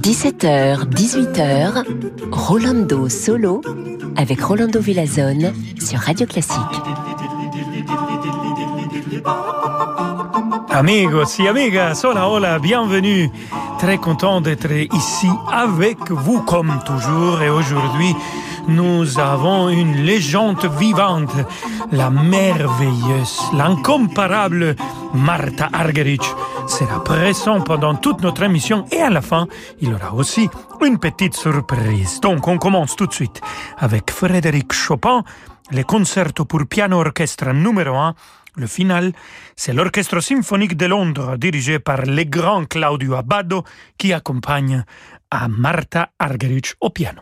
17h, 18h, Rolando Solo avec Rolando Villazone sur Radio Classique. Amigos et amigas, hola hola, bienvenue. Très content d'être ici avec vous comme toujours et aujourd'hui nous avons une légende vivante, la merveilleuse, l'incomparable Martha Argerich sera présent pendant toute notre émission et à la fin, il aura aussi une petite surprise. Donc on commence tout de suite avec Frédéric Chopin, le concerto pour piano orchestre numéro 1. Le final, c'est l'Orchestre symphonique de Londres dirigé par le grand Claudio Abbado qui accompagne à Martha Argerich au piano.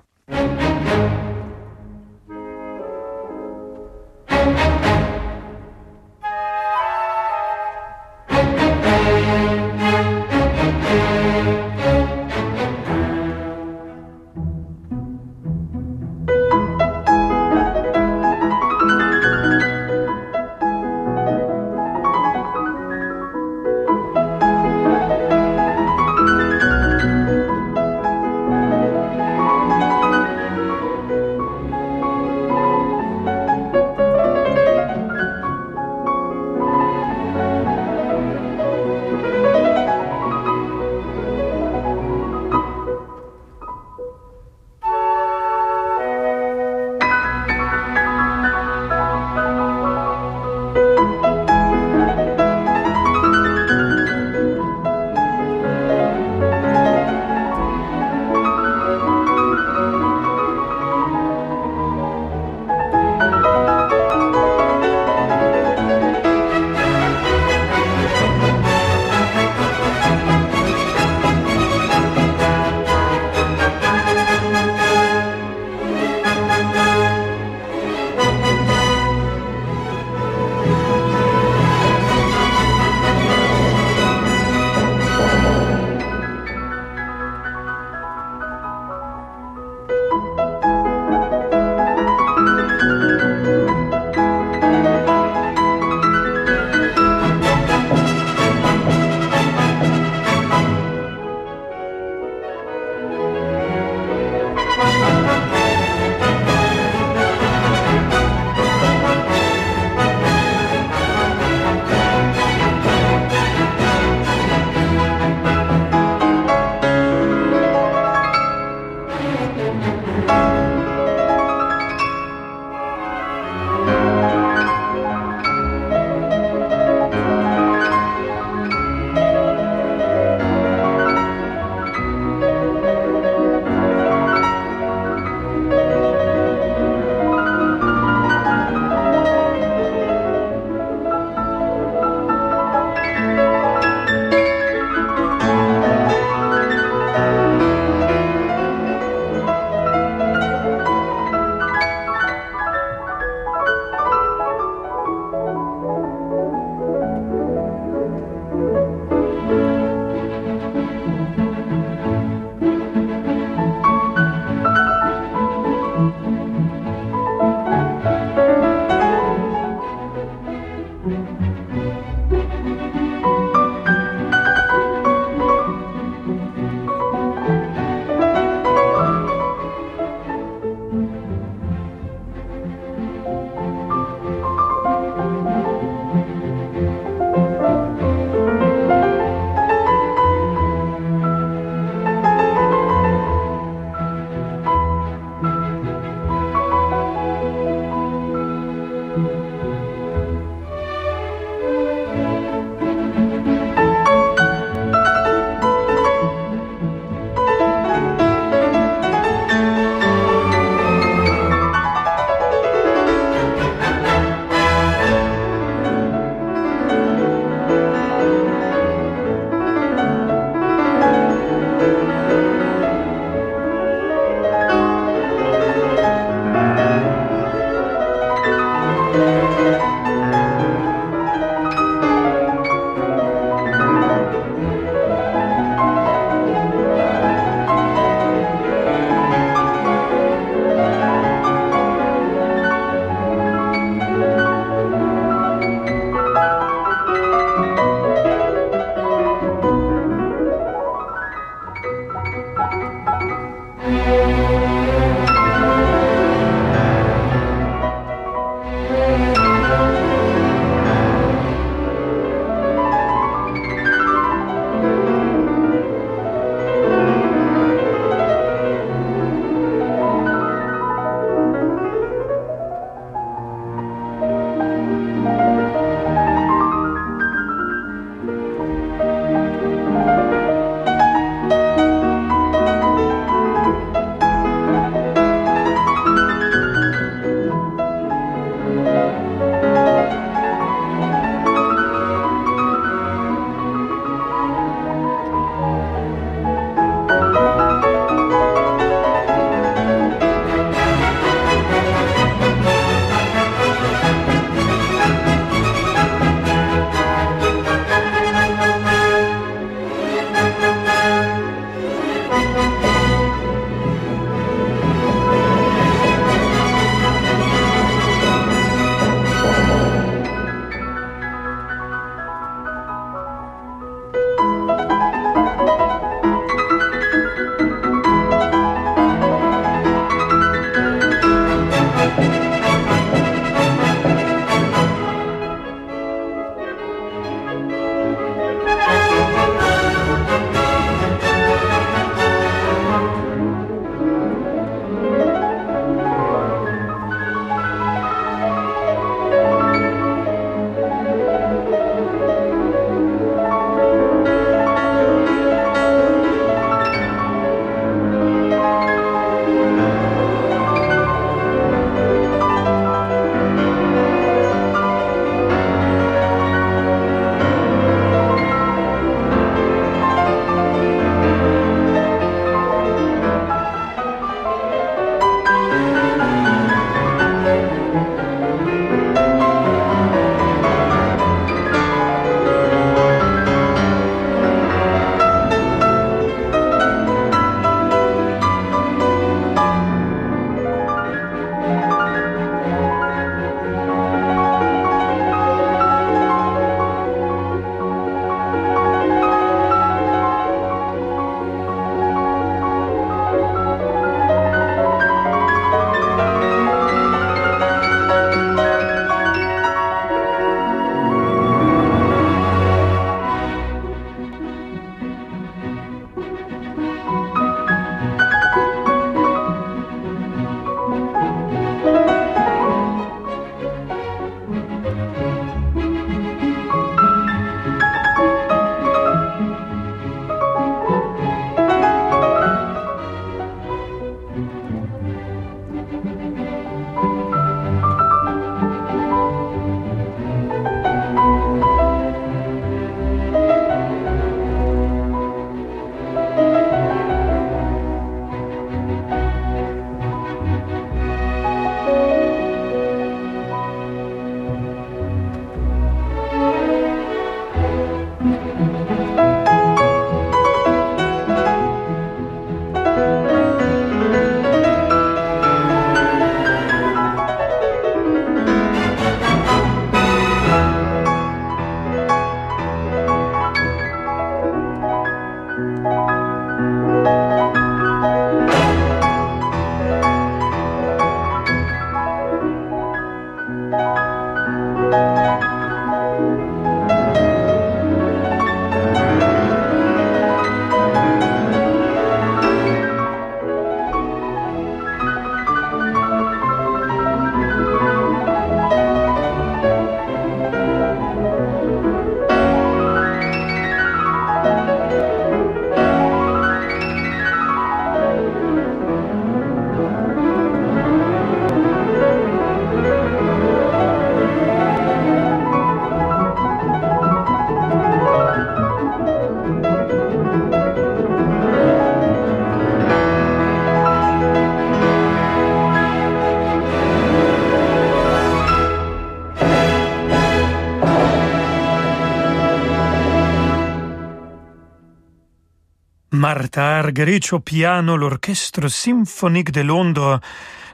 Au piano, l'orchestre symphonique de Londres,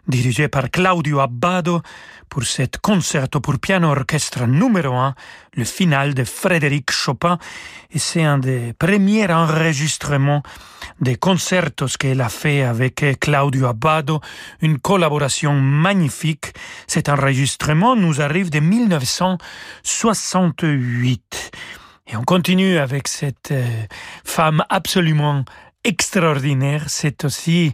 dirigé par Claudio Abbado, pour cet concerto pour piano orchestre numéro 1, le final de Frédéric Chopin, et c'est un des premiers enregistrements des concertos qu'elle a fait avec Claudio Abbado, une collaboration magnifique. Cet enregistrement nous arrive de 1968. Et on continue avec cette euh, femme absolument extraordinaire. C'est aussi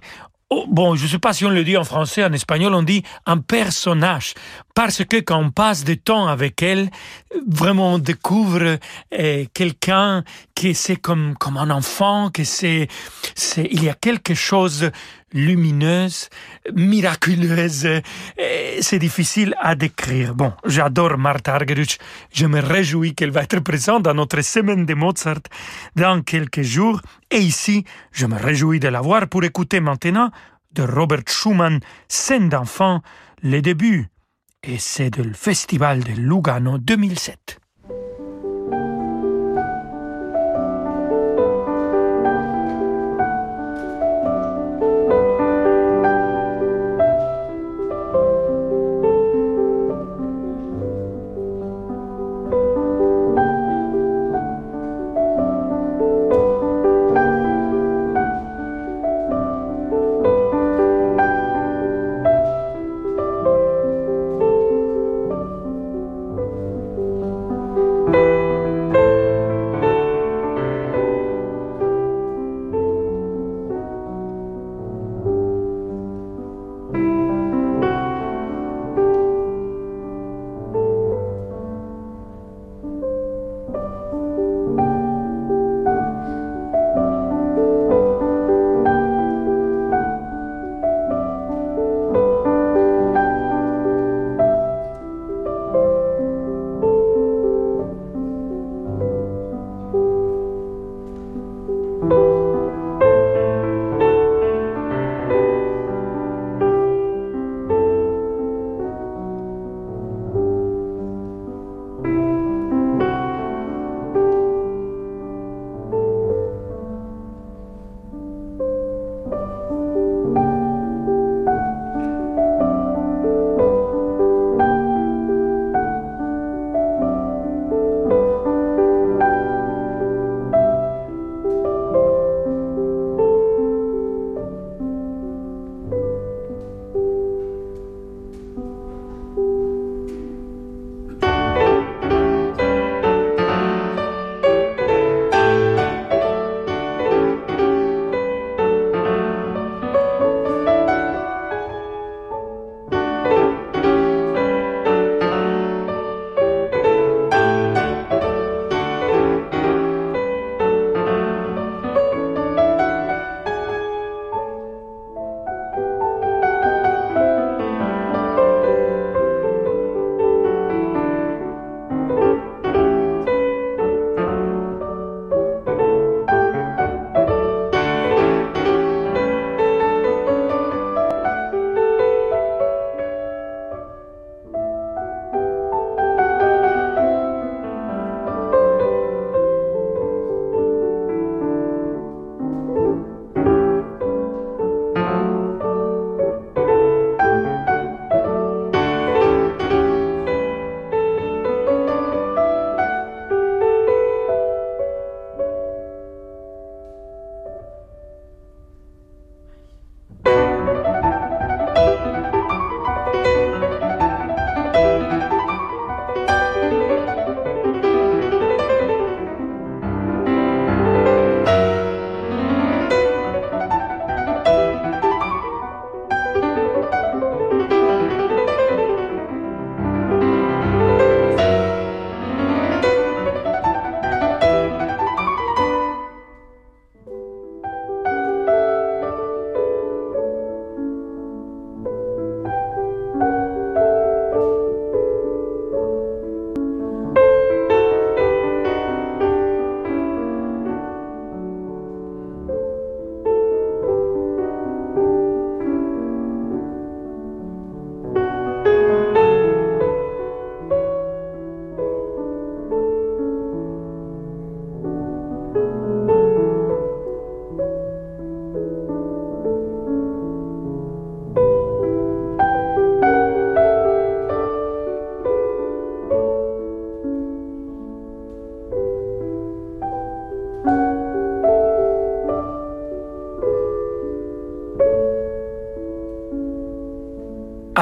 Oh, bon, je ne sais pas si on le dit en français, en espagnol, on dit un personnage. Parce que quand on passe du temps avec elle, vraiment on découvre euh, quelqu'un qui c'est comme, comme un enfant, que c'est, c'est, il y a quelque chose lumineuse, miraculeuse. C'est difficile à décrire. Bon, j'adore Martha Argerich. Je me réjouis qu'elle va être présente dans notre semaine de Mozart dans quelques jours. Et ici, je me réjouis de la voir pour écouter maintenant de Robert Schumann, Scène d'enfant, les débuts. Et c'est du Festival de Lugano 2007.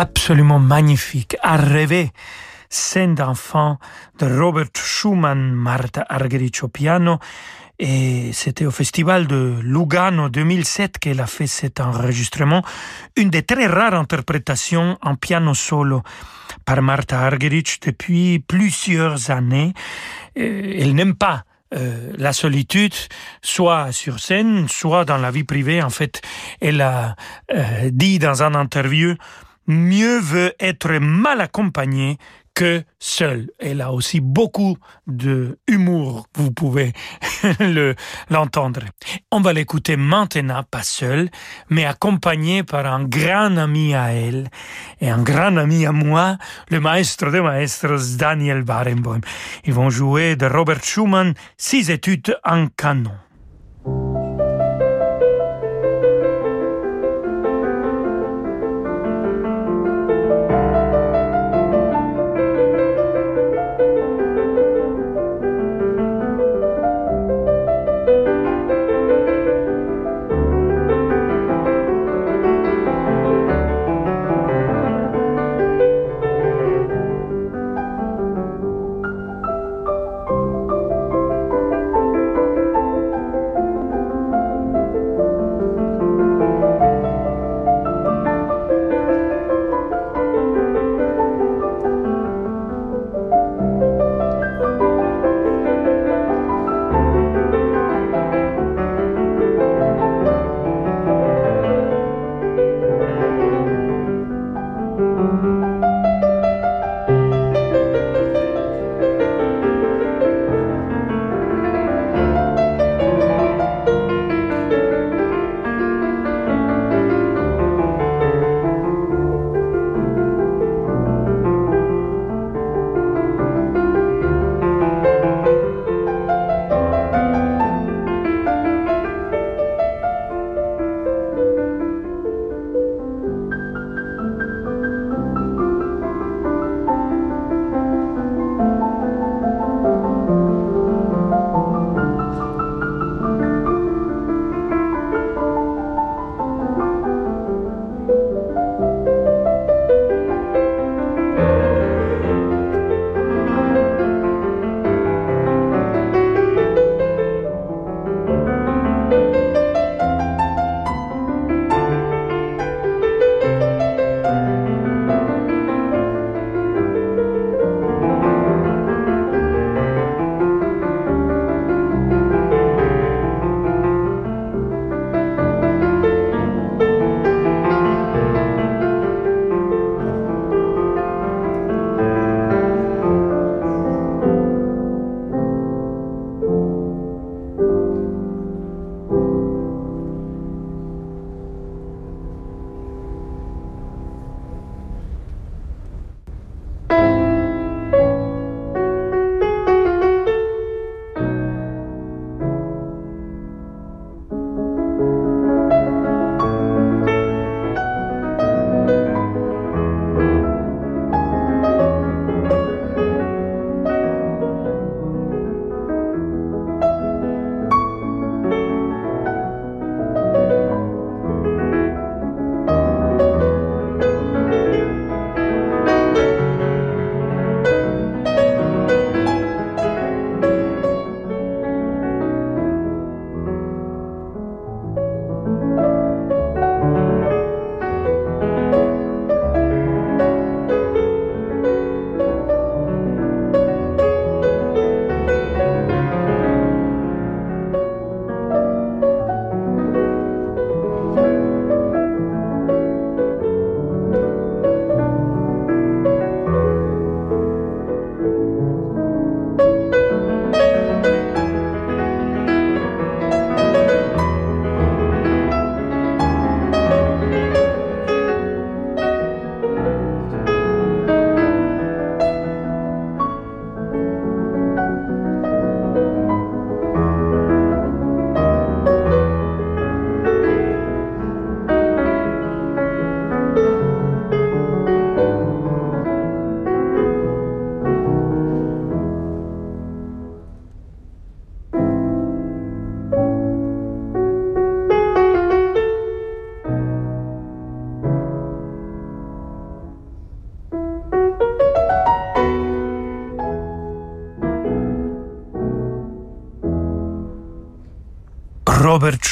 Absolument magnifique, à rêver. Scène d'enfant de Robert Schumann, Martha Argerich au piano. Et c'était au festival de Lugano 2007 qu'elle a fait cet enregistrement, une des très rares interprétations en piano solo par Martha Argerich depuis plusieurs années. Euh, elle n'aime pas euh, la solitude, soit sur scène, soit dans la vie privée. En fait, elle a euh, dit dans un interview, mieux veut être mal accompagné que seul. Elle a aussi beaucoup de humour, vous pouvez le, l'entendre. On va l'écouter maintenant, pas seul, mais accompagné par un grand ami à elle et un grand ami à moi, le maestro de maestros Daniel Barenboim. Ils vont jouer de Robert Schumann, six études en canon.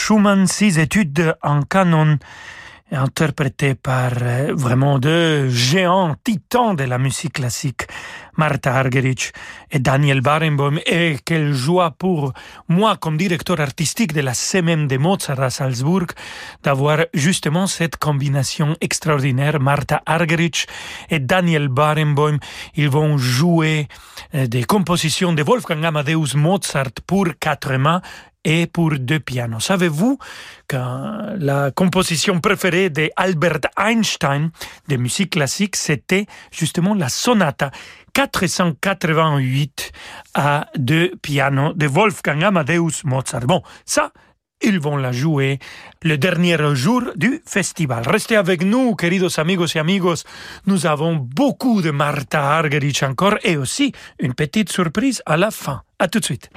Schumann, six études en canon interprété par euh, vraiment deux géants titans de la musique classique, Martha Argerich et Daniel Barenboim, et quelle joie pour moi, comme directeur artistique de la semaine de Mozart à Salzbourg, d'avoir justement cette combination extraordinaire, Martha Argerich et Daniel Barenboim. Ils vont jouer euh, des compositions de Wolfgang Amadeus Mozart pour quatre mains et pour deux pianos. Savez-vous que la composition préférée d'Albert Einstein de musique classique, c'était justement la sonata 488 à deux pianos de Wolfgang Amadeus Mozart. Bon, ça, ils vont la jouer le dernier jour du festival. Restez avec nous, queridos amigos et amigos. Nous avons beaucoup de Martha Argerich encore et aussi une petite surprise à la fin. À tout de suite.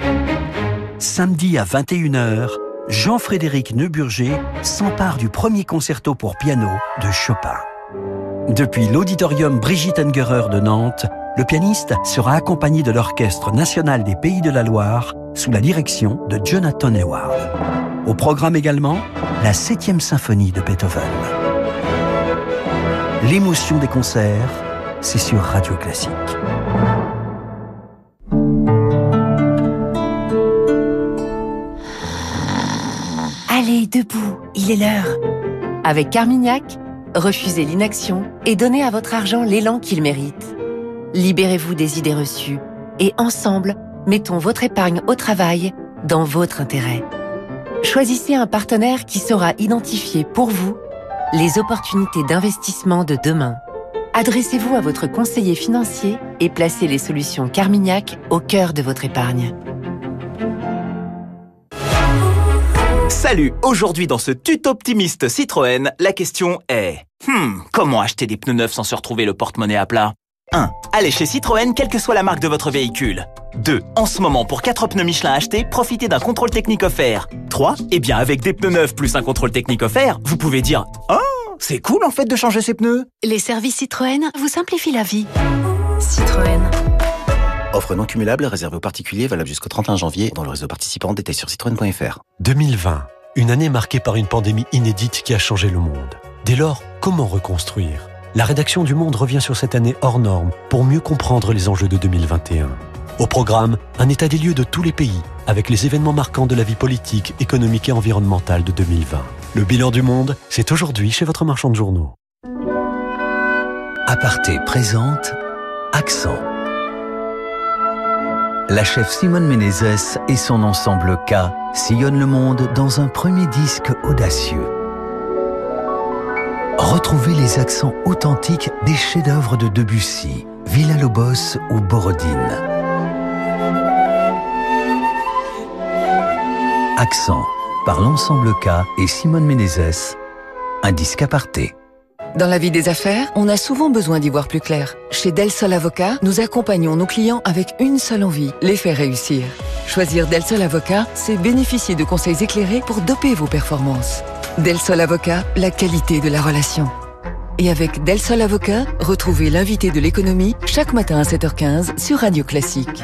Samedi à 21h, Jean-Frédéric Neuburger s'empare du premier concerto pour piano de Chopin. Depuis l'auditorium Brigitte Engerer de Nantes, le pianiste sera accompagné de l'Orchestre national des Pays de la Loire sous la direction de Jonathan Eward. Au programme également, la 7e symphonie de Beethoven. L'émotion des concerts, c'est sur Radio Classique. Allez, debout, il est l'heure. Avec Carmignac, refusez l'inaction et donnez à votre argent l'élan qu'il mérite. Libérez-vous des idées reçues et ensemble, mettons votre épargne au travail dans votre intérêt. Choisissez un partenaire qui saura identifier pour vous les opportunités d'investissement de demain. Adressez-vous à votre conseiller financier et placez les solutions Carmignac au cœur de votre épargne. Salut, aujourd'hui dans ce tuto optimiste Citroën, la question est Hmm, comment acheter des pneus neufs sans se retrouver le porte-monnaie à plat? 1. Allez chez Citroën, quelle que soit la marque de votre véhicule. 2. En ce moment, pour 4 pneus Michelin achetés, profitez d'un contrôle technique offert. 3. Eh bien, avec des pneus neufs plus un contrôle technique offert, vous pouvez dire Oh, c'est cool en fait de changer ces pneus. Les services Citroën vous simplifient la vie. Citroën. Offre non cumulable réservée aux particuliers valable jusqu'au 31 janvier dans le réseau participant détail sur citroën.fr. 2020, une année marquée par une pandémie inédite qui a changé le monde. Dès lors, comment reconstruire? La rédaction du Monde revient sur cette année hors norme pour mieux comprendre les enjeux de 2021. Au programme, un état des lieux de tous les pays, avec les événements marquants de la vie politique, économique et environnementale de 2020. Le bilan du monde, c'est aujourd'hui chez votre marchand de journaux. Aparté présente Accent. La chef Simone Menezes et son ensemble K sillonnent le monde dans un premier disque audacieux. Retrouvez les accents authentiques des chefs-d'œuvre de Debussy, Villa-Lobos ou Borodine. Accent par l'ensemble K et Simone Menezes, un disque aparté. Dans la vie des affaires, on a souvent besoin d'y voir plus clair. Chez Del Sol Avocat, nous accompagnons nos clients avec une seule envie, les faire réussir. Choisir Del Sol Avocat, c'est bénéficier de conseils éclairés pour doper vos performances. Del Sol Avocat, la qualité de la relation. Et avec Del Sol Avocat, retrouvez l'invité de l'économie chaque matin à 7h15 sur Radio Classique.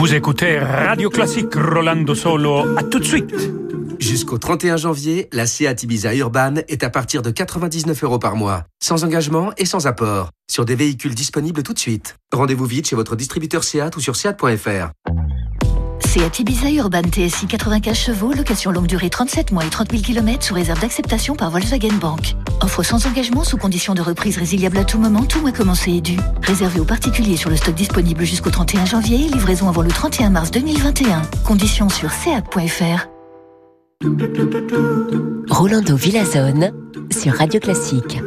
Vous écoutez Radio Classique Rolando Solo. À tout de suite. Jusqu'au 31 janvier, la Seat Ibiza Urban est à partir de 99 euros par mois, sans engagement et sans apport, sur des véhicules disponibles tout de suite. Rendez-vous vite chez votre distributeur Seat ou sur seat.fr. Seat Ibiza Urban TSI 95 chevaux, location longue durée 37 mois et 30 000 km sous réserve d'acceptation par Volkswagen Bank. Offre sans engagement sous condition de reprise résiliable à tout moment, tout mois commencé et dû. Réservé aux particuliers sur le stock disponible jusqu'au 31 janvier, livraison avant le 31 mars 2021. Conditions sur seat.fr. Rolando Villazone sur Radio Classique.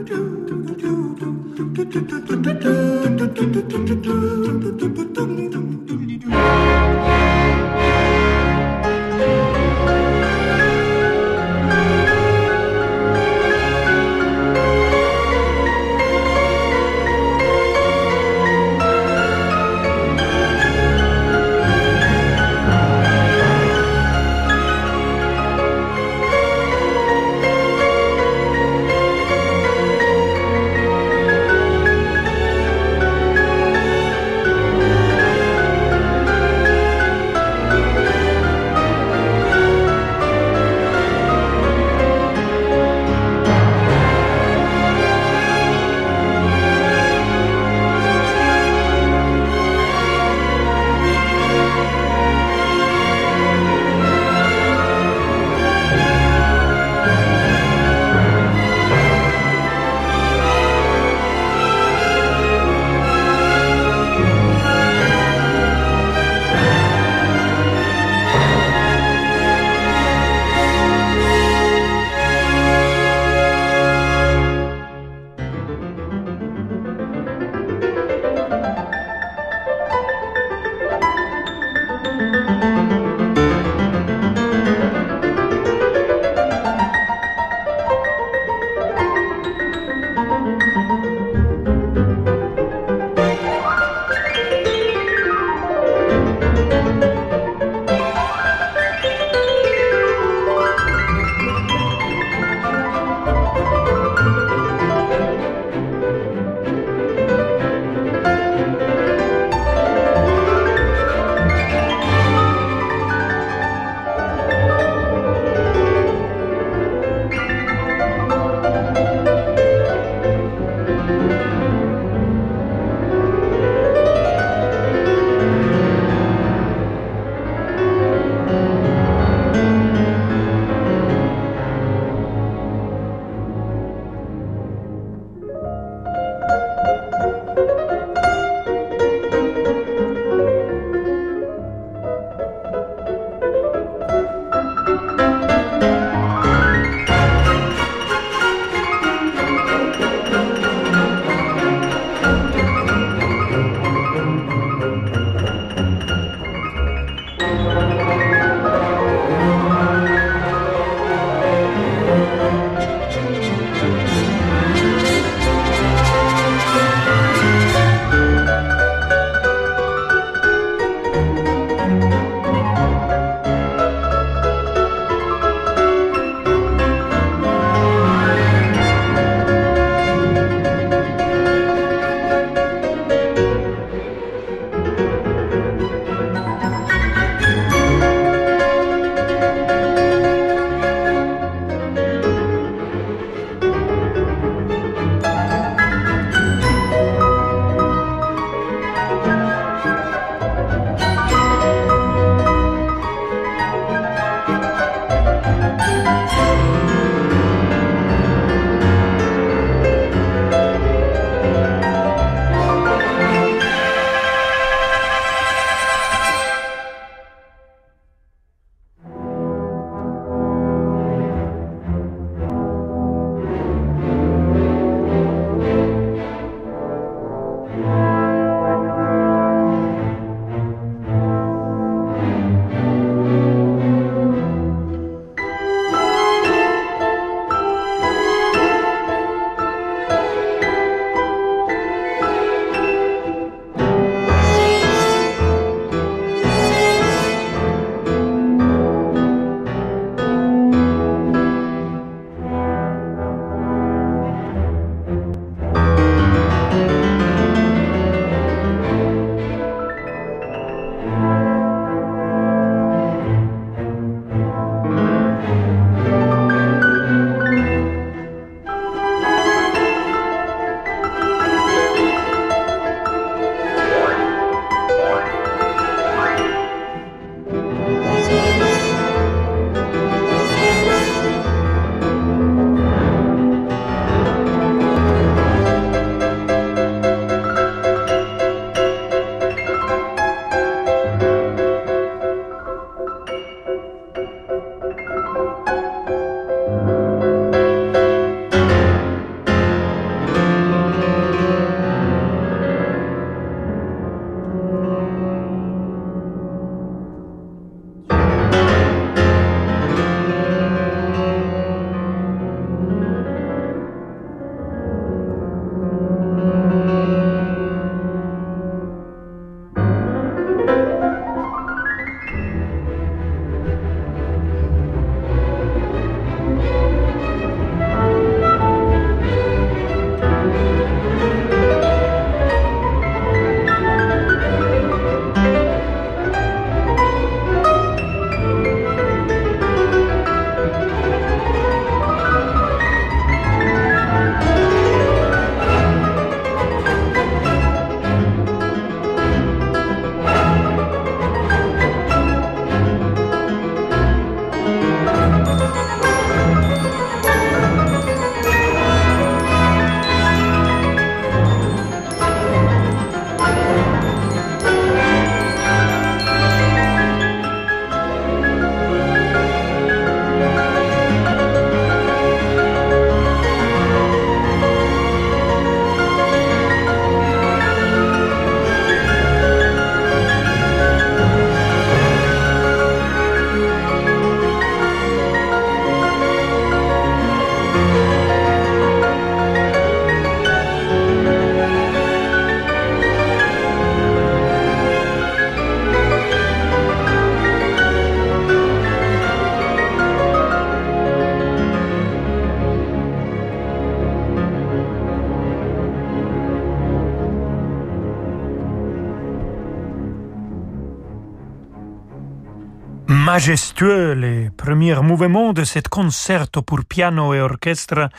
Majestueux les premiers mouvements de cet concerto pour piano et orchestre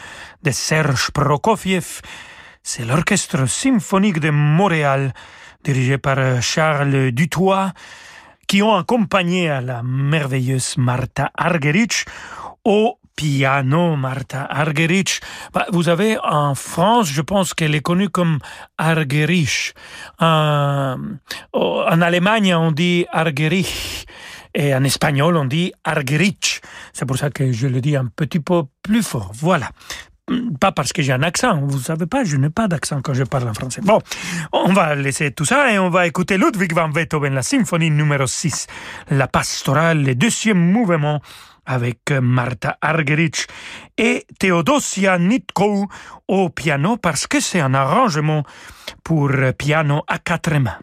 de Serge Prokofiev. C'est l'orchestre symphonique de Montréal, dirigé par Charles Dutoit, qui ont accompagné la merveilleuse Martha Argerich au piano, Martha Argerich. Bah, vous avez en France, je pense qu'elle est connue comme Argerich. En, en Allemagne, on dit Argerich. Et en espagnol, on dit Argerich. C'est pour ça que je le dis un petit peu plus fort. Voilà. Pas parce que j'ai un accent, vous savez pas, je n'ai pas d'accent quand je parle en français. Bon, on va laisser tout ça et on va écouter Ludwig van Beethoven, la symphonie numéro 6, la pastorale, le deuxième mouvement avec Martha Argerich et Theodosia Nitko au piano parce que c'est un arrangement pour piano à quatre mains.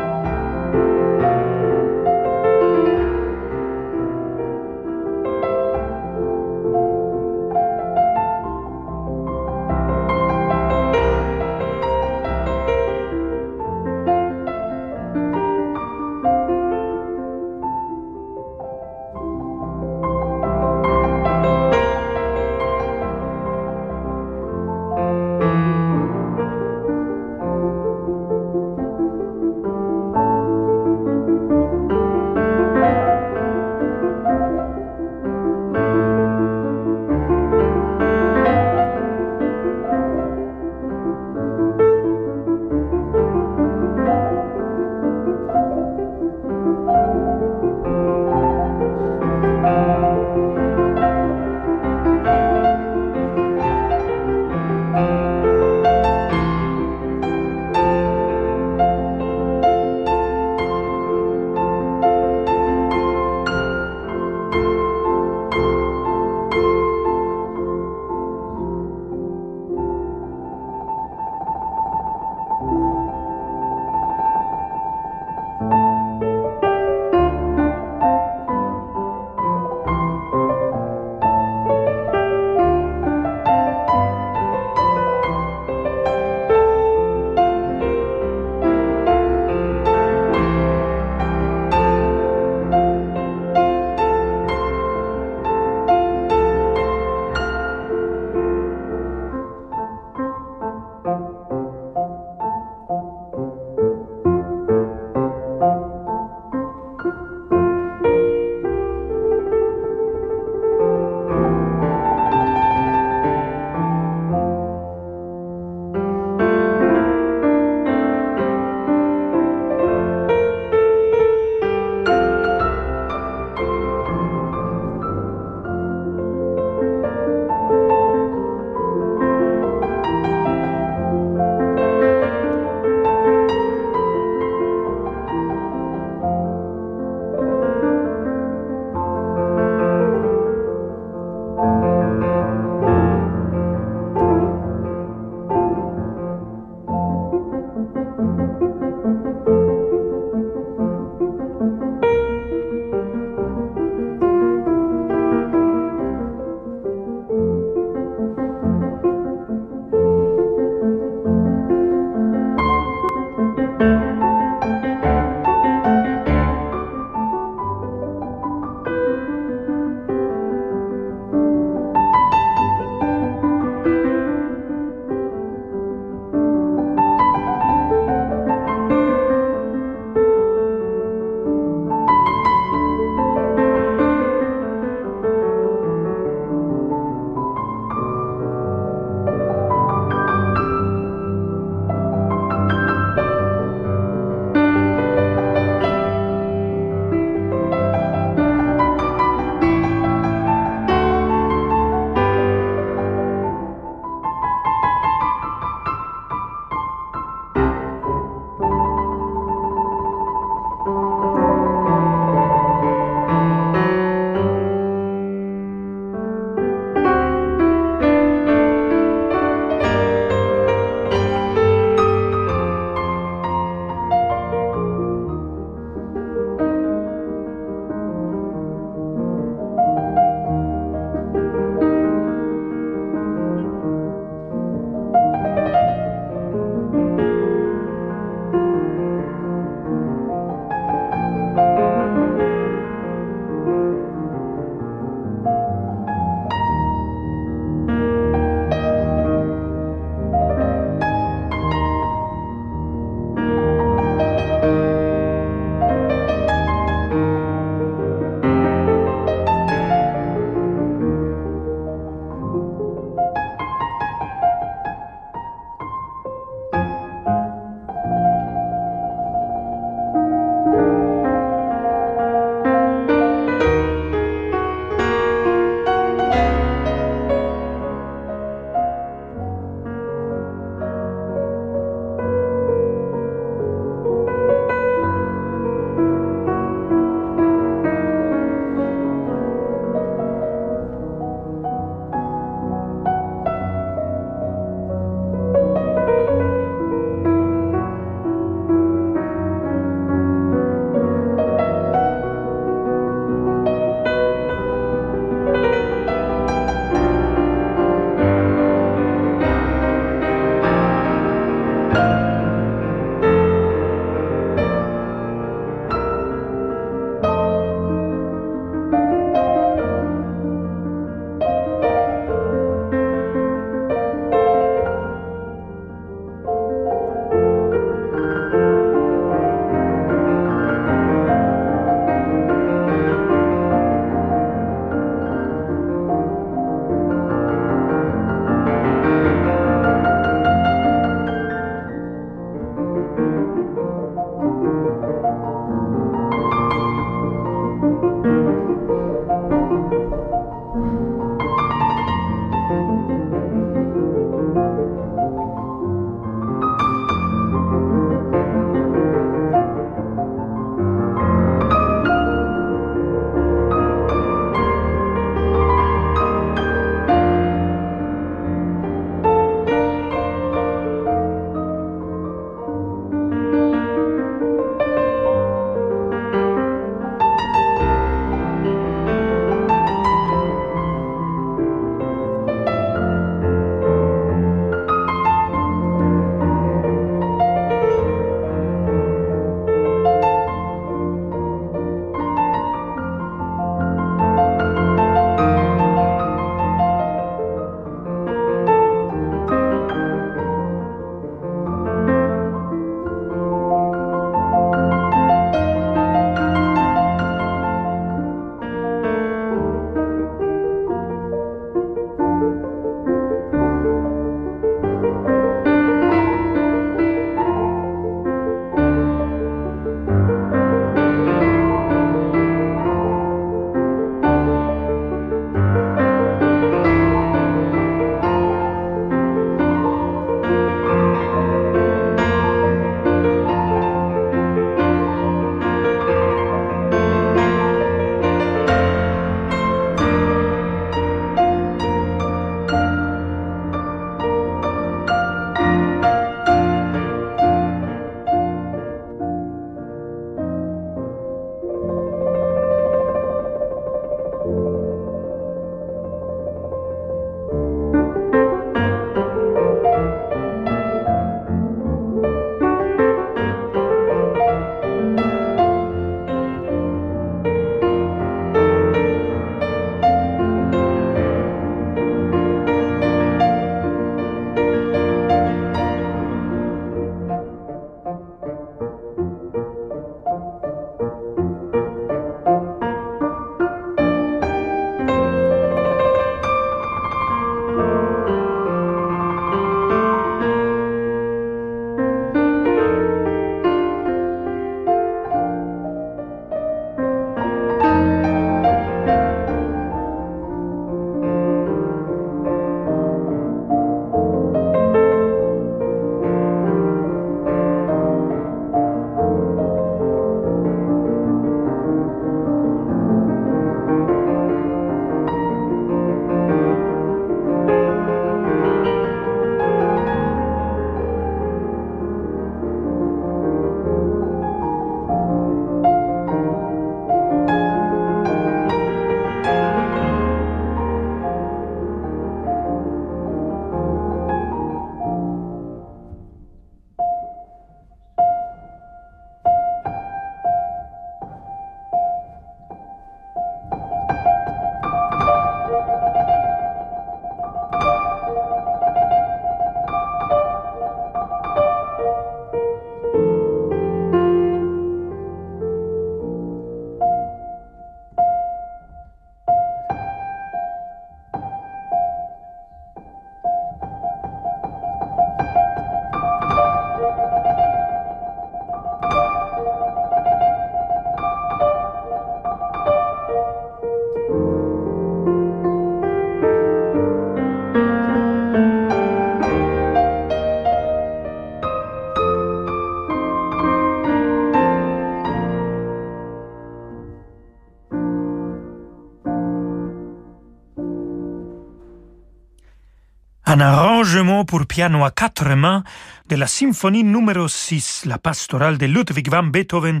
Un arrangement pour piano à quatre mains de la symphonie numéro 6, la pastorale de Ludwig van Beethoven,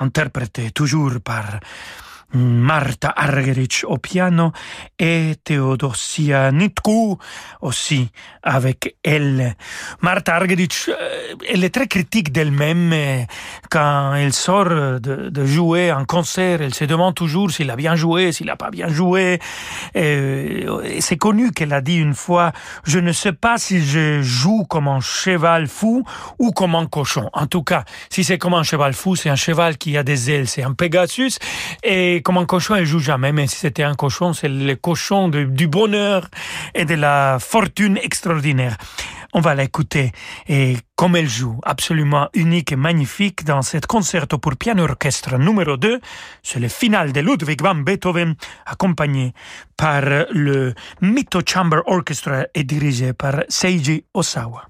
interprétée toujours par Marta Argerich au piano et Theodosia Nitku aussi avec elle. Marta Argerich, euh, elle est très critique d'elle-même quand elle sort de, jouer en concert. Elle se demande toujours s'il a bien joué, s'il n'a pas bien joué. C'est connu qu'elle a dit une fois, je ne sais pas si je joue comme un cheval fou ou comme un cochon. En tout cas, si c'est comme un cheval fou, c'est un cheval qui a des ailes, c'est un Pegasus. Comme un cochon, elle joue jamais, mais si c'était un cochon, c'est le cochon du bonheur et de la fortune extraordinaire. On va l'écouter et comme elle joue, absolument unique et magnifique dans cette concerto pour piano orchestre numéro 2, c'est le final de Ludwig van Beethoven, accompagné par le Mito Chamber Orchestra et dirigé par Seiji Osawa.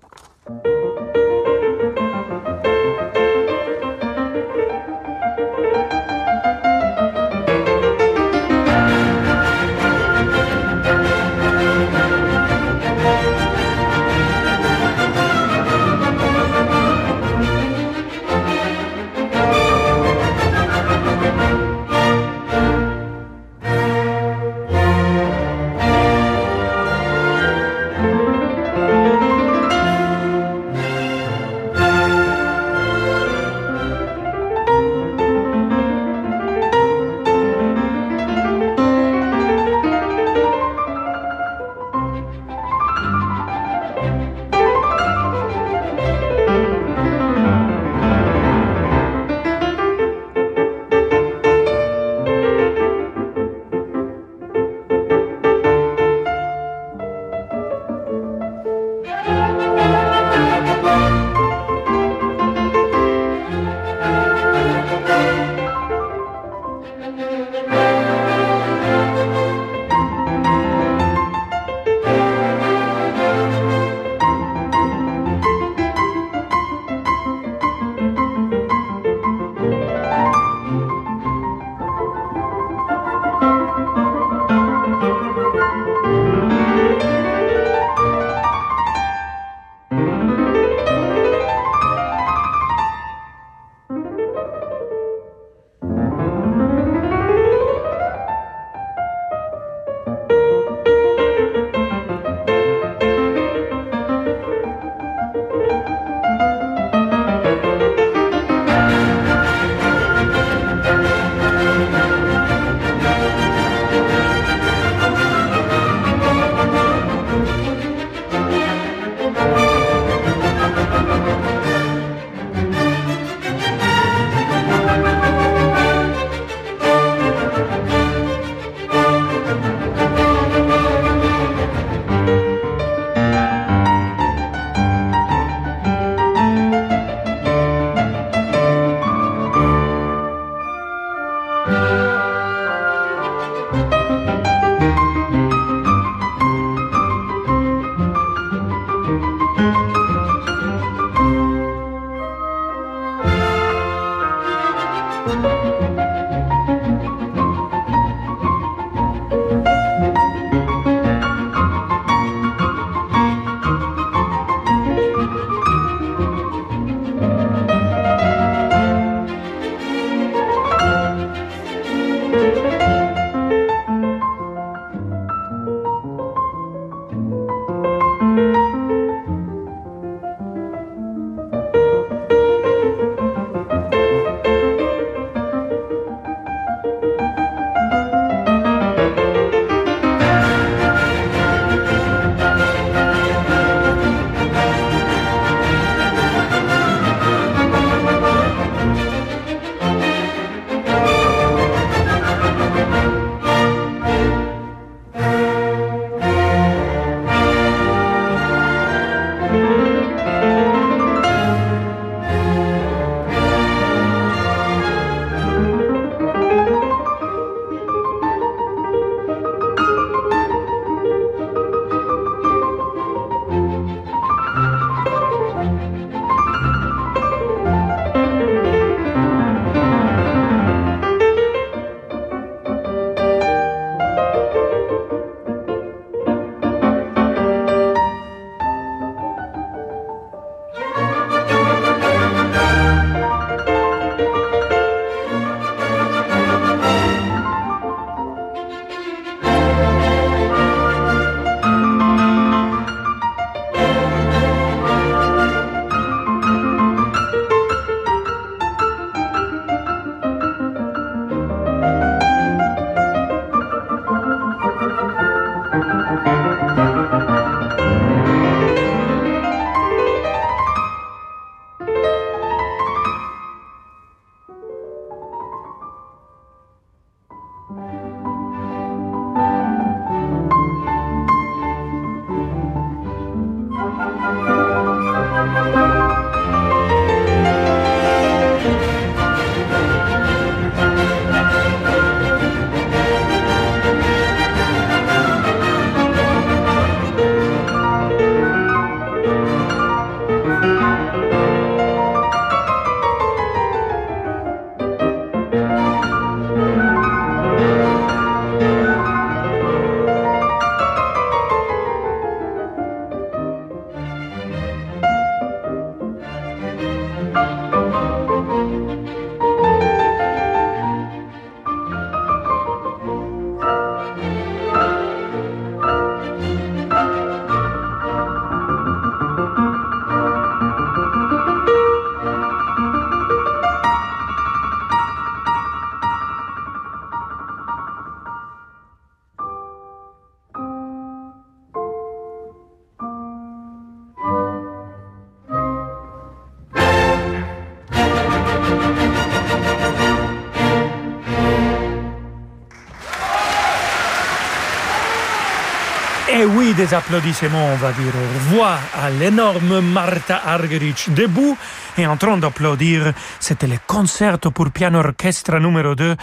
Des applaudissements, on va dire au revoir à l'énorme Martha Argerich debout et en train d'applaudir. C'était le concerto pour piano orchestre numéro 2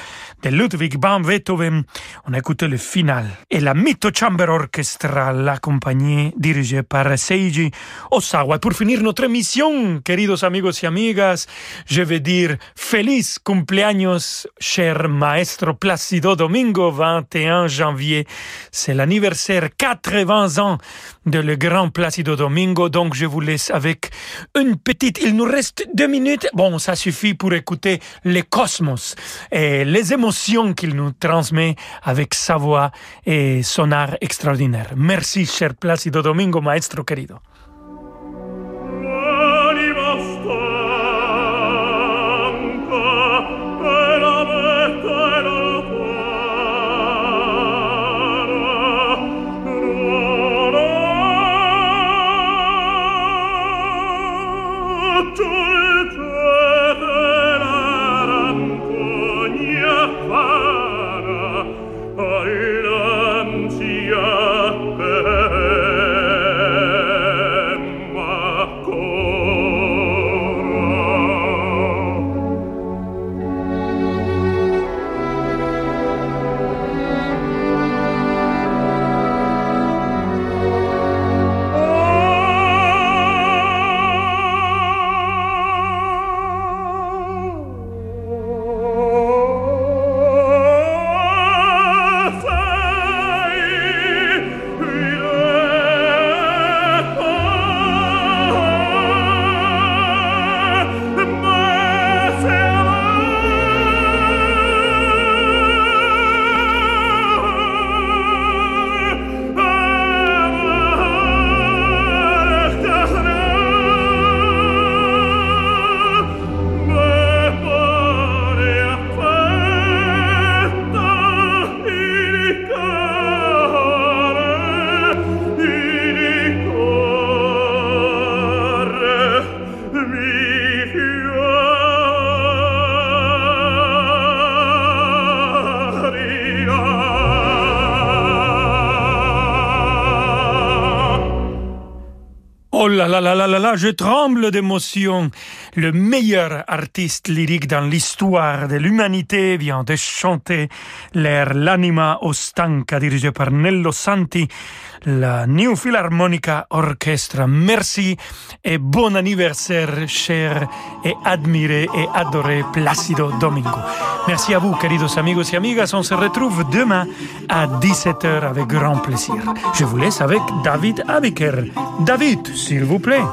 de Ludwig van Beethoven. On a écouté le final. Et la Mito Chamber Orchestra, la compagnie dirigée par Seiji Osawa. Pour finir notre émission, queridos amigos y amigas, je vais dire feliz cumpleaños, cher maestro Placido Domingo, 21 janvier. C'est l'anniversaire 80 ans de le grand Placido Domingo. Donc, je vous laisse avec une petite, il nous reste deux minutes. Bon, ça suffit pour écouter les cosmos et les émotions qu'il nous transmet avec sa voix et son art extraordinaire. Merci, cher Placido Domingo, maestro querido. Là là je tremble d'émotion. Le meilleur artiste lyrique dans l'histoire de l'humanité vient de chanter l'air L'anima ostanca dirigé par Nello Santi, la New Philharmonica Orchestra. Merci et bon anniversaire, cher et admiré et adoré Placido Domingo. Merci à vous, queridos amigos et amigas. On se retrouve demain à 17h avec grand plaisir. Je vous laisse avec David Abiker. David, s'il vous plaît.